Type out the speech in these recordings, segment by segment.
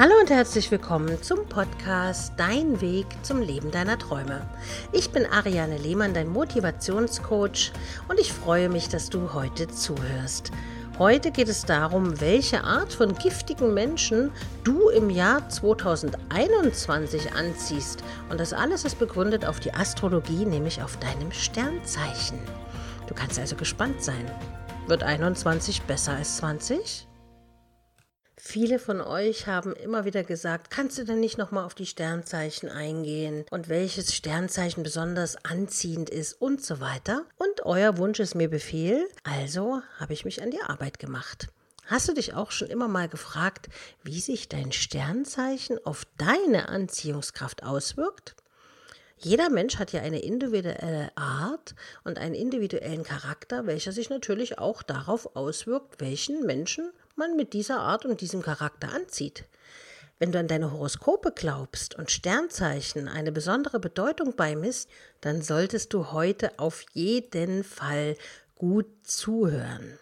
Hallo und herzlich willkommen zum Podcast Dein Weg zum Leben deiner Träume. Ich bin Ariane Lehmann, dein Motivationscoach und ich freue mich, dass du heute zuhörst. Heute geht es darum, welche Art von giftigen Menschen du im Jahr 2021 anziehst. Und das alles ist begründet auf die Astrologie, nämlich auf deinem Sternzeichen. Du kannst also gespannt sein. Wird 21 besser als 20? Viele von euch haben immer wieder gesagt, kannst du denn nicht nochmal auf die Sternzeichen eingehen und welches Sternzeichen besonders anziehend ist und so weiter. Und euer Wunsch ist mir Befehl, also habe ich mich an die Arbeit gemacht. Hast du dich auch schon immer mal gefragt, wie sich dein Sternzeichen auf deine Anziehungskraft auswirkt? Jeder Mensch hat ja eine individuelle Art und einen individuellen Charakter, welcher sich natürlich auch darauf auswirkt, welchen Menschen man mit dieser Art und diesem Charakter anzieht. Wenn du an deine Horoskope glaubst und Sternzeichen eine besondere Bedeutung beimisst, dann solltest du heute auf jeden Fall gut zuhören.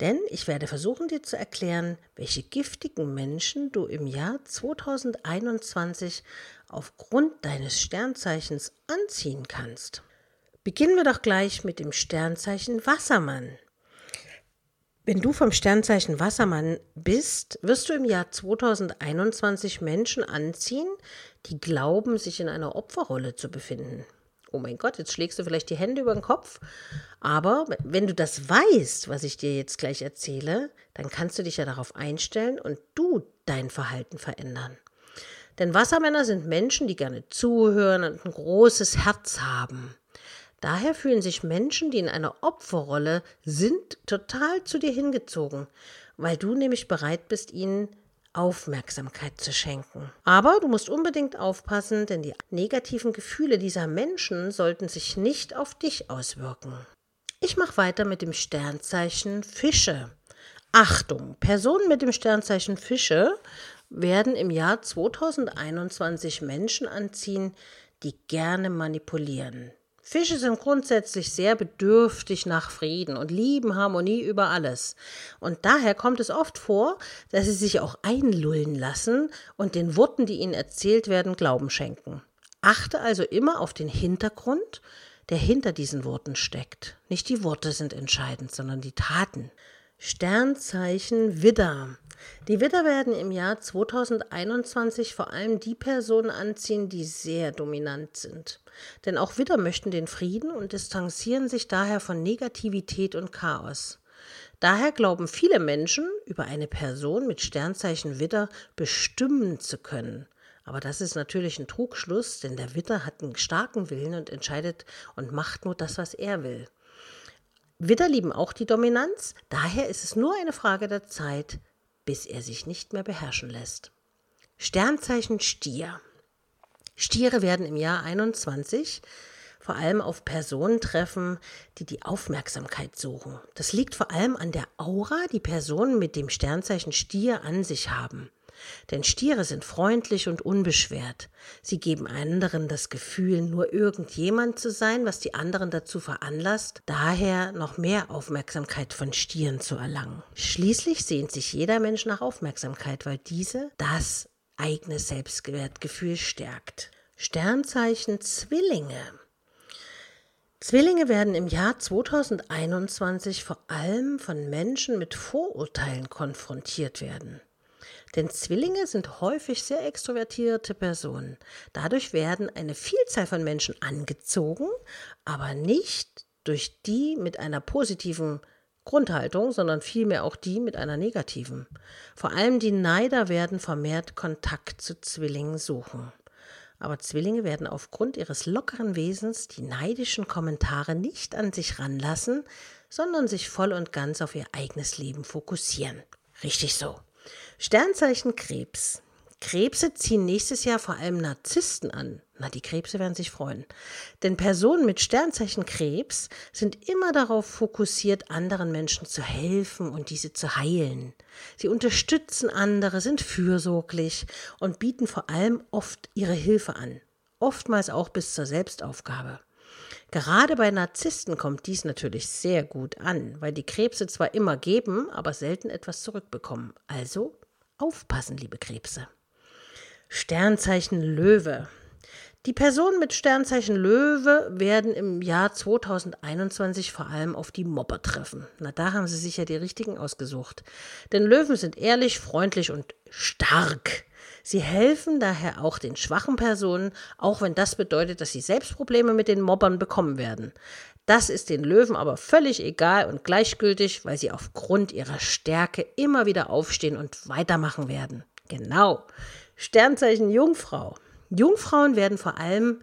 Denn ich werde versuchen dir zu erklären, welche giftigen Menschen du im Jahr 2021 aufgrund deines Sternzeichens anziehen kannst. Beginnen wir doch gleich mit dem Sternzeichen Wassermann. Wenn du vom Sternzeichen Wassermann bist, wirst du im Jahr 2021 Menschen anziehen, die glauben, sich in einer Opferrolle zu befinden. Oh mein Gott, jetzt schlägst du vielleicht die Hände über den Kopf. Aber wenn du das weißt, was ich dir jetzt gleich erzähle, dann kannst du dich ja darauf einstellen und du dein Verhalten verändern. Denn Wassermänner sind Menschen, die gerne zuhören und ein großes Herz haben. Daher fühlen sich Menschen, die in einer Opferrolle sind, total zu dir hingezogen, weil du nämlich bereit bist, ihnen Aufmerksamkeit zu schenken. Aber du musst unbedingt aufpassen, denn die negativen Gefühle dieser Menschen sollten sich nicht auf dich auswirken. Ich mache weiter mit dem Sternzeichen Fische. Achtung, Personen mit dem Sternzeichen Fische werden im Jahr 2021 Menschen anziehen, die gerne manipulieren. Fische sind grundsätzlich sehr bedürftig nach Frieden und lieben Harmonie über alles. Und daher kommt es oft vor, dass sie sich auch einlullen lassen und den Worten, die ihnen erzählt werden, Glauben schenken. Achte also immer auf den Hintergrund, der hinter diesen Worten steckt. Nicht die Worte sind entscheidend, sondern die Taten. Sternzeichen Widder. Die Widder werden im Jahr 2021 vor allem die Personen anziehen, die sehr dominant sind. Denn auch Widder möchten den Frieden und distanzieren sich daher von Negativität und Chaos. Daher glauben viele Menschen, über eine Person mit Sternzeichen Widder bestimmen zu können. Aber das ist natürlich ein Trugschluss, denn der Widder hat einen starken Willen und entscheidet und macht nur das, was er will. Widder lieben auch die Dominanz, daher ist es nur eine Frage der Zeit, bis er sich nicht mehr beherrschen lässt. Sternzeichen Stier. Stiere werden im Jahr 21 vor allem auf Personen treffen, die die Aufmerksamkeit suchen. Das liegt vor allem an der Aura, die Personen mit dem Sternzeichen Stier an sich haben. Denn Stiere sind freundlich und unbeschwert. Sie geben anderen das Gefühl, nur irgendjemand zu sein, was die anderen dazu veranlasst, daher noch mehr Aufmerksamkeit von Stieren zu erlangen. Schließlich sehnt sich jeder Mensch nach Aufmerksamkeit, weil diese das eigene Selbstwertgefühl stärkt. Sternzeichen Zwillinge. Zwillinge werden im Jahr 2021 vor allem von Menschen mit Vorurteilen konfrontiert werden. Denn Zwillinge sind häufig sehr extrovertierte Personen. Dadurch werden eine Vielzahl von Menschen angezogen, aber nicht durch die mit einer positiven Grundhaltung, sondern vielmehr auch die mit einer negativen. Vor allem die Neider werden vermehrt Kontakt zu Zwillingen suchen. Aber Zwillinge werden aufgrund ihres lockeren Wesens die neidischen Kommentare nicht an sich ranlassen, sondern sich voll und ganz auf ihr eigenes Leben fokussieren. Richtig so. Sternzeichen Krebs. Krebse ziehen nächstes Jahr vor allem Narzissten an. Na, die Krebse werden sich freuen. Denn Personen mit Sternzeichen Krebs sind immer darauf fokussiert, anderen Menschen zu helfen und diese zu heilen. Sie unterstützen andere, sind fürsorglich und bieten vor allem oft ihre Hilfe an. Oftmals auch bis zur Selbstaufgabe. Gerade bei Narzissten kommt dies natürlich sehr gut an, weil die Krebse zwar immer geben, aber selten etwas zurückbekommen. Also Aufpassen, liebe Krebse. Sternzeichen Löwe. Die Personen mit Sternzeichen Löwe werden im Jahr 2021 vor allem auf die Mobber treffen. Na, da haben sie sich ja die richtigen ausgesucht. Denn Löwen sind ehrlich, freundlich und stark. Sie helfen daher auch den schwachen Personen, auch wenn das bedeutet, dass sie selbst Probleme mit den Mobbern bekommen werden. Das ist den Löwen aber völlig egal und gleichgültig, weil sie aufgrund ihrer Stärke immer wieder aufstehen und weitermachen werden. Genau. Sternzeichen Jungfrau. Jungfrauen werden vor allem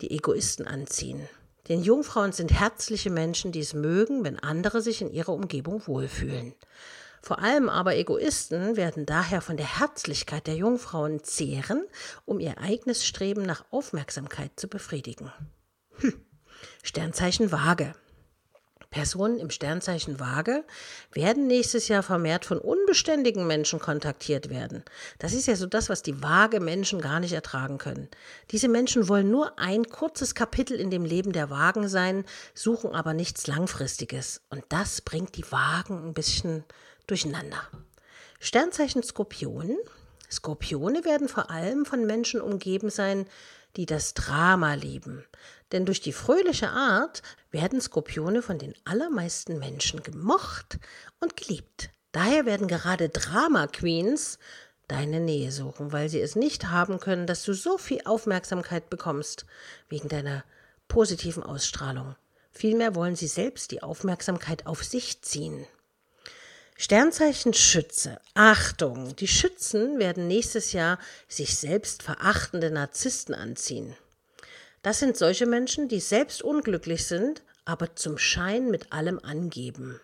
die Egoisten anziehen. Denn Jungfrauen sind herzliche Menschen, die es mögen, wenn andere sich in ihrer Umgebung wohlfühlen. Vor allem aber Egoisten werden daher von der Herzlichkeit der Jungfrauen zehren, um ihr eigenes Streben nach Aufmerksamkeit zu befriedigen. Hm. Sternzeichen Waage. Personen im Sternzeichen Waage werden nächstes Jahr vermehrt von unbeständigen Menschen kontaktiert werden. Das ist ja so das, was die Waage Menschen gar nicht ertragen können. Diese Menschen wollen nur ein kurzes Kapitel in dem Leben der Wagen sein, suchen aber nichts Langfristiges. Und das bringt die Wagen ein bisschen durcheinander. Sternzeichen Skorpion. Skorpione werden vor allem von Menschen umgeben sein, die das Drama lieben. Denn durch die fröhliche Art werden Skorpione von den allermeisten Menschen gemocht und geliebt. Daher werden gerade Drama Queens deine Nähe suchen, weil sie es nicht haben können, dass du so viel Aufmerksamkeit bekommst wegen deiner positiven Ausstrahlung. Vielmehr wollen sie selbst die Aufmerksamkeit auf sich ziehen. Sternzeichen Schütze. Achtung, die Schützen werden nächstes Jahr sich selbst verachtende Narzissten anziehen. Das sind solche Menschen, die selbst unglücklich sind, aber zum Schein mit allem angeben.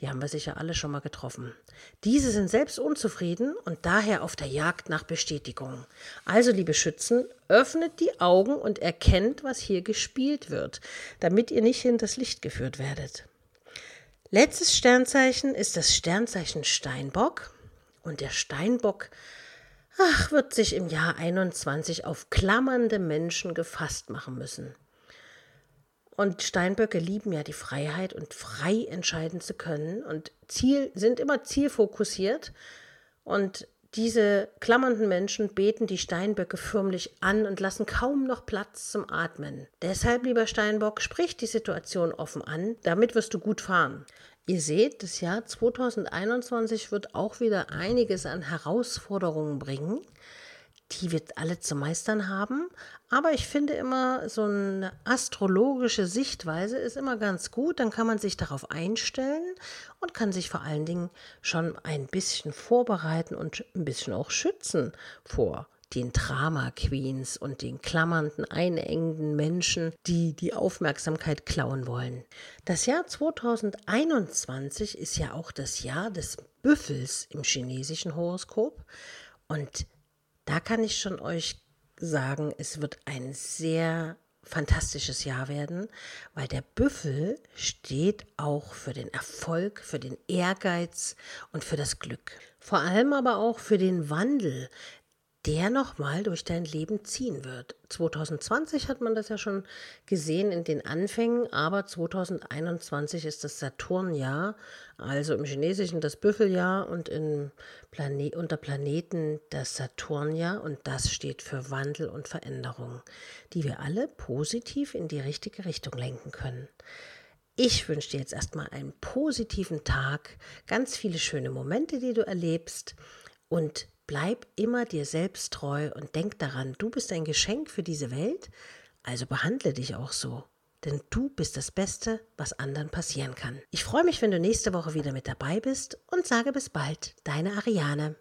Die haben wir sicher alle schon mal getroffen. Diese sind selbst unzufrieden und daher auf der Jagd nach Bestätigung. Also, liebe Schützen, öffnet die Augen und erkennt, was hier gespielt wird, damit ihr nicht hinters Licht geführt werdet. Letztes Sternzeichen ist das Sternzeichen Steinbock. Und der Steinbock ach, wird sich im Jahr 21 auf klammernde Menschen gefasst machen müssen. Und Steinböcke lieben ja die Freiheit und frei entscheiden zu können und Ziel, sind immer zielfokussiert. Und diese klammernden Menschen beten die Steinböcke förmlich an und lassen kaum noch Platz zum Atmen. Deshalb, lieber Steinbock, sprich die Situation offen an, damit wirst du gut fahren. Ihr seht, das Jahr 2021 wird auch wieder einiges an Herausforderungen bringen die wir alle zu meistern haben. Aber ich finde immer, so eine astrologische Sichtweise ist immer ganz gut. Dann kann man sich darauf einstellen und kann sich vor allen Dingen schon ein bisschen vorbereiten und ein bisschen auch schützen vor den Drama Queens und den klammernden, einengenden Menschen, die die Aufmerksamkeit klauen wollen. Das Jahr 2021 ist ja auch das Jahr des Büffels im chinesischen Horoskop und da kann ich schon euch sagen, es wird ein sehr fantastisches Jahr werden, weil der Büffel steht auch für den Erfolg, für den Ehrgeiz und für das Glück. Vor allem aber auch für den Wandel, der nochmal durch dein Leben ziehen wird. 2020 hat man das ja schon gesehen in den Anfängen, aber 2021 ist das Saturnjahr, also im Chinesischen das Büffeljahr und in Plane unter Planeten das Saturnjahr und das steht für Wandel und Veränderung, die wir alle positiv in die richtige Richtung lenken können. Ich wünsche dir jetzt erstmal einen positiven Tag, ganz viele schöne Momente, die du erlebst und Bleib immer dir selbst treu und denk daran, du bist ein Geschenk für diese Welt, also behandle dich auch so. Denn du bist das Beste, was anderen passieren kann. Ich freue mich, wenn du nächste Woche wieder mit dabei bist und sage bis bald, deine Ariane.